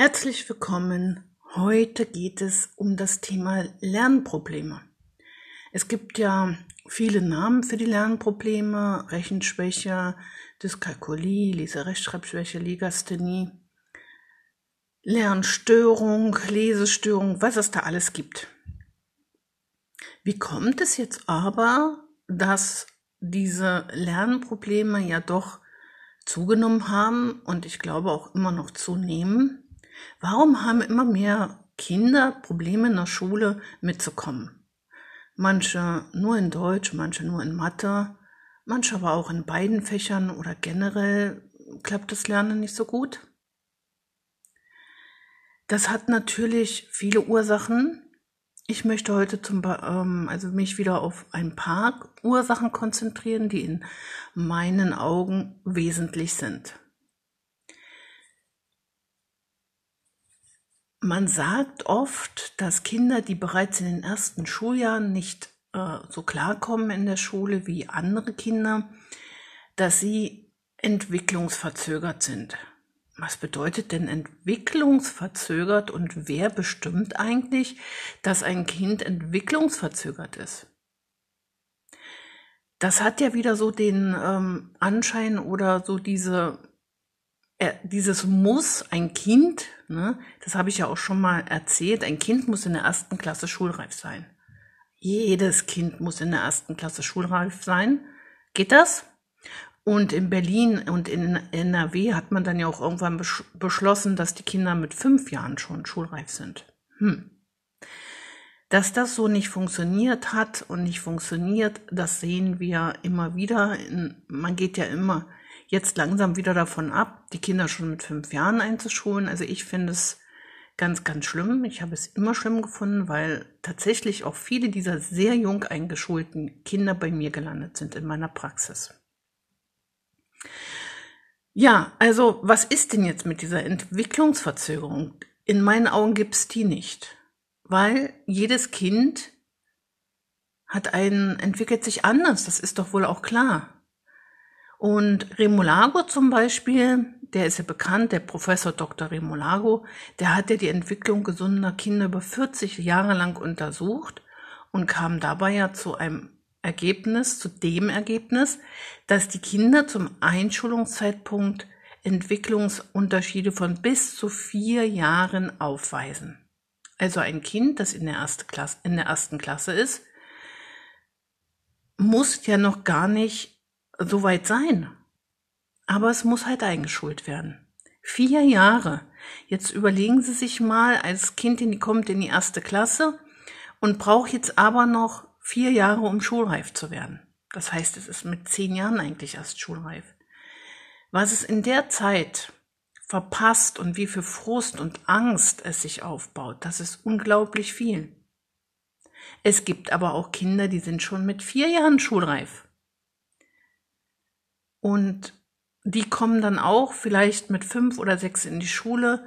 Herzlich willkommen. Heute geht es um das Thema Lernprobleme. Es gibt ja viele Namen für die Lernprobleme, Rechenschwäche, Dyskalkulie, Leserechtschreibschwäche, Legasthenie, Lernstörung, Lesestörung, was es da alles gibt. Wie kommt es jetzt aber, dass diese Lernprobleme ja doch zugenommen haben und ich glaube auch immer noch zunehmen? Warum haben immer mehr Kinder Probleme in der Schule mitzukommen? Manche nur in Deutsch, manche nur in Mathe, manche aber auch in beiden Fächern oder generell klappt das Lernen nicht so gut. Das hat natürlich viele Ursachen. Ich möchte heute zum, ähm, also mich wieder auf ein paar Ursachen konzentrieren, die in meinen Augen wesentlich sind. Man sagt oft, dass Kinder, die bereits in den ersten Schuljahren nicht äh, so klarkommen in der Schule wie andere Kinder, dass sie entwicklungsverzögert sind. Was bedeutet denn entwicklungsverzögert und wer bestimmt eigentlich, dass ein Kind entwicklungsverzögert ist? Das hat ja wieder so den ähm, Anschein oder so diese dieses Muss, ein Kind, ne, das habe ich ja auch schon mal erzählt, ein Kind muss in der ersten Klasse schulreif sein. Jedes Kind muss in der ersten Klasse schulreif sein. Geht das? Und in Berlin und in NRW hat man dann ja auch irgendwann beschlossen, dass die Kinder mit fünf Jahren schon schulreif sind. Hm. Dass das so nicht funktioniert hat und nicht funktioniert, das sehen wir immer wieder. Man geht ja immer jetzt langsam wieder davon ab, die Kinder schon mit fünf Jahren einzuschulen. Also ich finde es ganz, ganz schlimm. Ich habe es immer schlimm gefunden, weil tatsächlich auch viele dieser sehr jung eingeschulten Kinder bei mir gelandet sind in meiner Praxis. Ja, also was ist denn jetzt mit dieser Entwicklungsverzögerung? In meinen Augen gibt es die nicht, weil jedes Kind hat einen, entwickelt sich anders, das ist doch wohl auch klar. Und Remolago zum Beispiel, der ist ja bekannt, der Professor Dr. Remolago, der hat ja die Entwicklung gesunder Kinder über 40 Jahre lang untersucht und kam dabei ja zu einem Ergebnis, zu dem Ergebnis, dass die Kinder zum Einschulungszeitpunkt Entwicklungsunterschiede von bis zu vier Jahren aufweisen. Also ein Kind, das in der, erste Klasse, in der ersten Klasse ist, muss ja noch gar nicht so weit sein. Aber es muss halt eingeschult werden. Vier Jahre. Jetzt überlegen Sie sich mal, als Kind in die, kommt in die erste Klasse und braucht jetzt aber noch vier Jahre, um schulreif zu werden. Das heißt, es ist mit zehn Jahren eigentlich erst schulreif. Was es in der Zeit verpasst und wie viel Frust und Angst es sich aufbaut, das ist unglaublich viel. Es gibt aber auch Kinder, die sind schon mit vier Jahren schulreif. Und die kommen dann auch vielleicht mit fünf oder sechs in die Schule,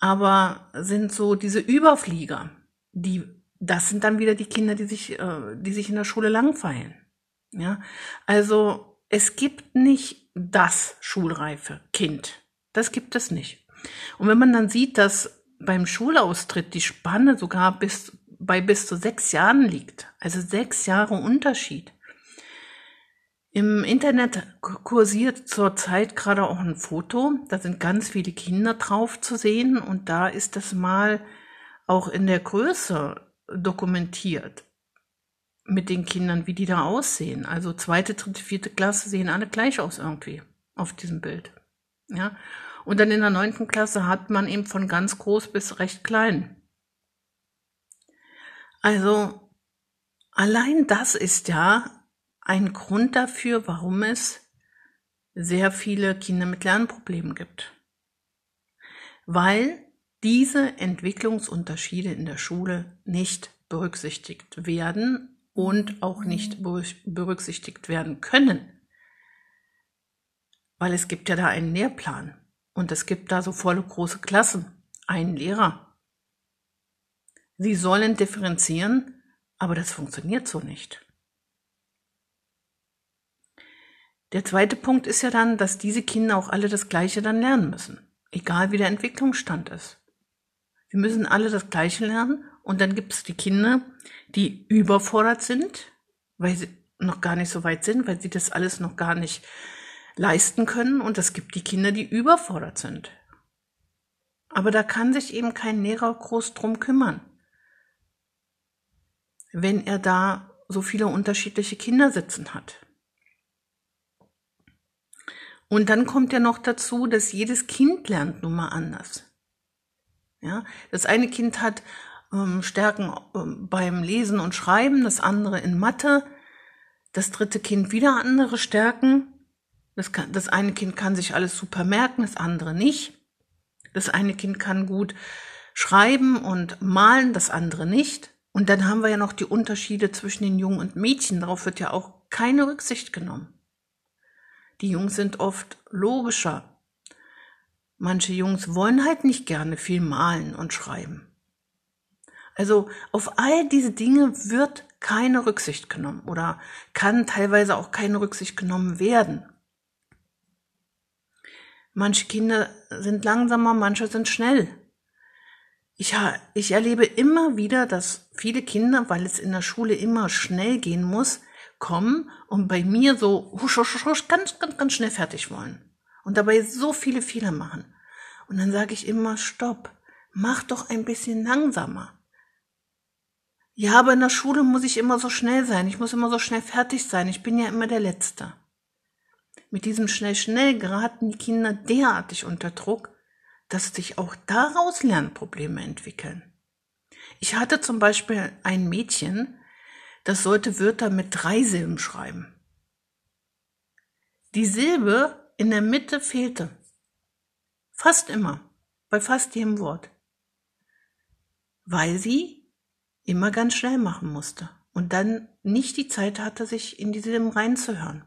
aber sind so diese Überflieger, die, das sind dann wieder die Kinder, die sich, äh, die sich in der Schule langfeilen. Ja, also es gibt nicht das schulreife Kind. Das gibt es nicht. Und wenn man dann sieht, dass beim Schulaustritt die Spanne sogar bis, bei bis zu sechs Jahren liegt, also sechs Jahre Unterschied, im Internet kursiert zurzeit gerade auch ein Foto, da sind ganz viele Kinder drauf zu sehen und da ist das mal auch in der Größe dokumentiert mit den Kindern, wie die da aussehen. Also zweite, dritte, vierte Klasse sehen alle gleich aus irgendwie auf diesem Bild. Ja. Und dann in der neunten Klasse hat man eben von ganz groß bis recht klein. Also allein das ist ja ein Grund dafür, warum es sehr viele Kinder mit Lernproblemen gibt. Weil diese Entwicklungsunterschiede in der Schule nicht berücksichtigt werden und auch nicht berücksichtigt werden können. Weil es gibt ja da einen Lehrplan und es gibt da so volle große Klassen, einen Lehrer. Sie sollen differenzieren, aber das funktioniert so nicht. Der zweite Punkt ist ja dann, dass diese Kinder auch alle das Gleiche dann lernen müssen. egal wie der Entwicklungsstand ist. Wir müssen alle das Gleiche lernen und dann gibt es die Kinder, die überfordert sind, weil sie noch gar nicht so weit sind, weil sie das alles noch gar nicht leisten können und es gibt die Kinder, die überfordert sind. Aber da kann sich eben kein Lehrer groß drum kümmern, wenn er da so viele unterschiedliche Kinder sitzen hat. Und dann kommt ja noch dazu, dass jedes Kind lernt nun mal anders. Ja, das eine Kind hat ähm, Stärken ähm, beim Lesen und Schreiben, das andere in Mathe, das dritte Kind wieder andere Stärken. Das, kann, das eine Kind kann sich alles super merken, das andere nicht. Das eine Kind kann gut schreiben und malen, das andere nicht. Und dann haben wir ja noch die Unterschiede zwischen den Jungen und Mädchen. Darauf wird ja auch keine Rücksicht genommen. Die Jungs sind oft logischer. Manche Jungs wollen halt nicht gerne viel malen und schreiben. Also auf all diese Dinge wird keine Rücksicht genommen oder kann teilweise auch keine Rücksicht genommen werden. Manche Kinder sind langsamer, manche sind schnell. Ich, ich erlebe immer wieder, dass viele Kinder, weil es in der Schule immer schnell gehen muss, kommen und bei mir so husch, husch, husch, ganz, ganz, ganz schnell fertig wollen. Und dabei so viele Fehler machen. Und dann sage ich immer, stopp, mach doch ein bisschen langsamer. Ja, aber in der Schule muss ich immer so schnell sein. Ich muss immer so schnell fertig sein. Ich bin ja immer der Letzte. Mit diesem schnell, schnell geraten die Kinder derartig unter Druck, dass sich auch daraus Lernprobleme entwickeln. Ich hatte zum Beispiel ein Mädchen, das sollte Wörter mit drei Silben schreiben. Die Silbe in der Mitte fehlte. Fast immer, bei fast jedem Wort. Weil sie immer ganz schnell machen musste und dann nicht die Zeit hatte, sich in die Silben reinzuhören.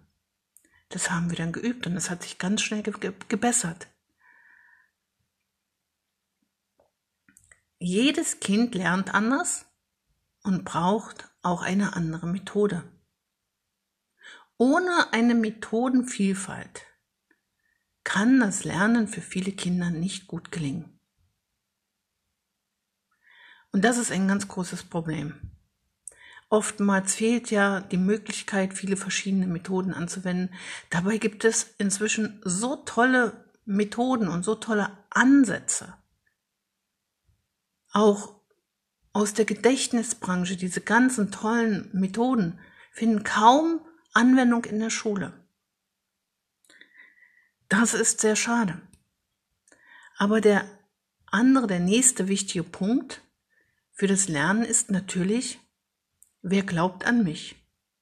Das haben wir dann geübt und es hat sich ganz schnell ge gebessert. Jedes Kind lernt anders und braucht auch eine andere Methode. Ohne eine Methodenvielfalt kann das Lernen für viele Kinder nicht gut gelingen. Und das ist ein ganz großes Problem. Oftmals fehlt ja die Möglichkeit, viele verschiedene Methoden anzuwenden. Dabei gibt es inzwischen so tolle Methoden und so tolle Ansätze. Auch aus der Gedächtnisbranche, diese ganzen tollen Methoden, finden kaum Anwendung in der Schule. Das ist sehr schade. Aber der andere, der nächste wichtige Punkt für das Lernen ist natürlich, wer glaubt an mich?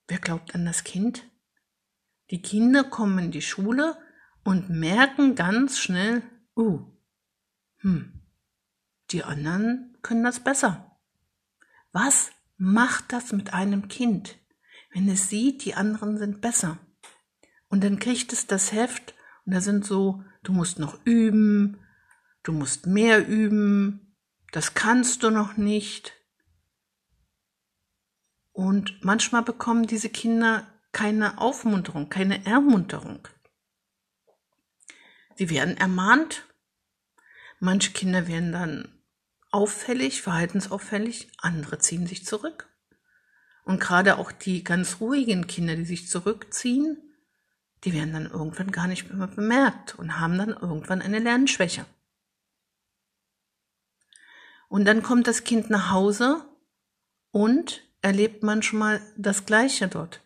Wer glaubt an das Kind? Die Kinder kommen in die Schule und merken ganz schnell, uh, hm, die anderen können das besser. Was macht das mit einem Kind, wenn es sieht, die anderen sind besser? Und dann kriegt es das Heft und da sind so, du musst noch üben, du musst mehr üben, das kannst du noch nicht. Und manchmal bekommen diese Kinder keine Aufmunterung, keine Ermunterung. Sie werden ermahnt. Manche Kinder werden dann auffällig, verhaltensauffällig, andere ziehen sich zurück. Und gerade auch die ganz ruhigen Kinder, die sich zurückziehen, die werden dann irgendwann gar nicht mehr bemerkt und haben dann irgendwann eine Lernschwäche. Und dann kommt das Kind nach Hause und erlebt manchmal das Gleiche dort.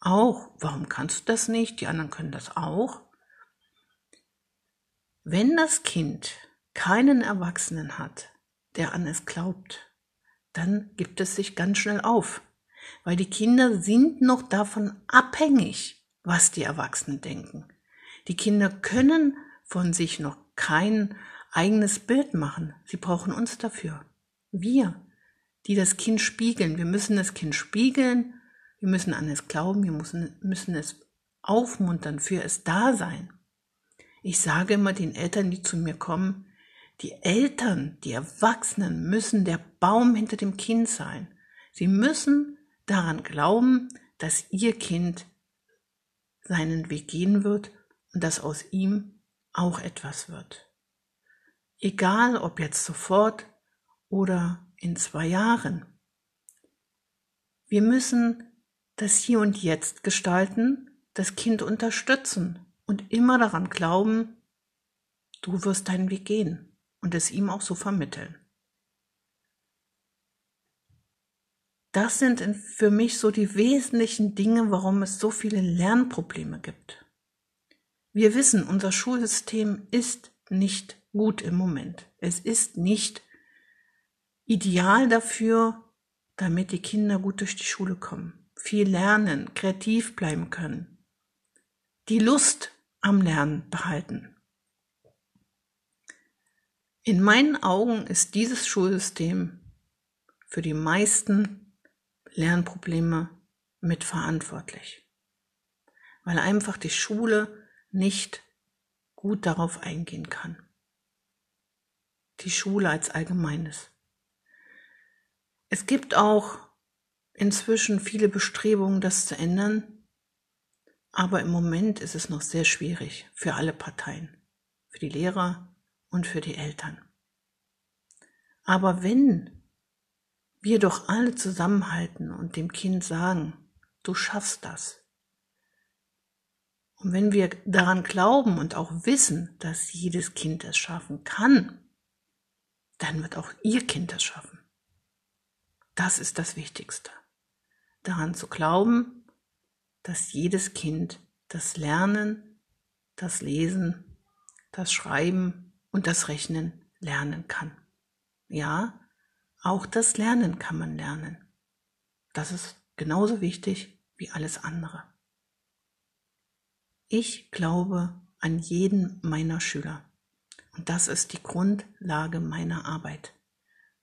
Auch, warum kannst du das nicht? Die anderen können das auch. Wenn das Kind keinen Erwachsenen hat, der an es glaubt, dann gibt es sich ganz schnell auf, weil die Kinder sind noch davon abhängig, was die Erwachsenen denken. Die Kinder können von sich noch kein eigenes Bild machen. Sie brauchen uns dafür. Wir, die das Kind spiegeln. Wir müssen das Kind spiegeln. Wir müssen an es glauben. Wir müssen, müssen es aufmuntern, für es da sein. Ich sage immer den Eltern, die zu mir kommen, die Eltern, die Erwachsenen müssen der Baum hinter dem Kind sein. Sie müssen daran glauben, dass ihr Kind seinen Weg gehen wird und dass aus ihm auch etwas wird. Egal ob jetzt sofort oder in zwei Jahren. Wir müssen das Hier und Jetzt gestalten, das Kind unterstützen und immer daran glauben, du wirst deinen Weg gehen und es ihm auch so vermitteln. Das sind für mich so die wesentlichen Dinge, warum es so viele Lernprobleme gibt. Wir wissen, unser Schulsystem ist nicht gut im Moment. Es ist nicht ideal dafür, damit die Kinder gut durch die Schule kommen, viel lernen, kreativ bleiben können, die Lust am Lernen behalten. In meinen Augen ist dieses Schulsystem für die meisten Lernprobleme mitverantwortlich, weil einfach die Schule nicht gut darauf eingehen kann. Die Schule als allgemeines. Es gibt auch inzwischen viele Bestrebungen, das zu ändern, aber im Moment ist es noch sehr schwierig für alle Parteien, für die Lehrer und für die Eltern. Aber wenn wir doch alle zusammenhalten und dem Kind sagen, du schaffst das. Und wenn wir daran glauben und auch wissen, dass jedes Kind es schaffen kann, dann wird auch ihr Kind es schaffen. Das ist das Wichtigste. Daran zu glauben, dass jedes Kind das Lernen, das Lesen, das Schreiben und das Rechnen lernen kann. Ja, auch das Lernen kann man lernen. Das ist genauso wichtig wie alles andere. Ich glaube an jeden meiner Schüler. Und das ist die Grundlage meiner Arbeit.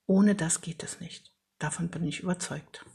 Ohne das geht es nicht. Davon bin ich überzeugt.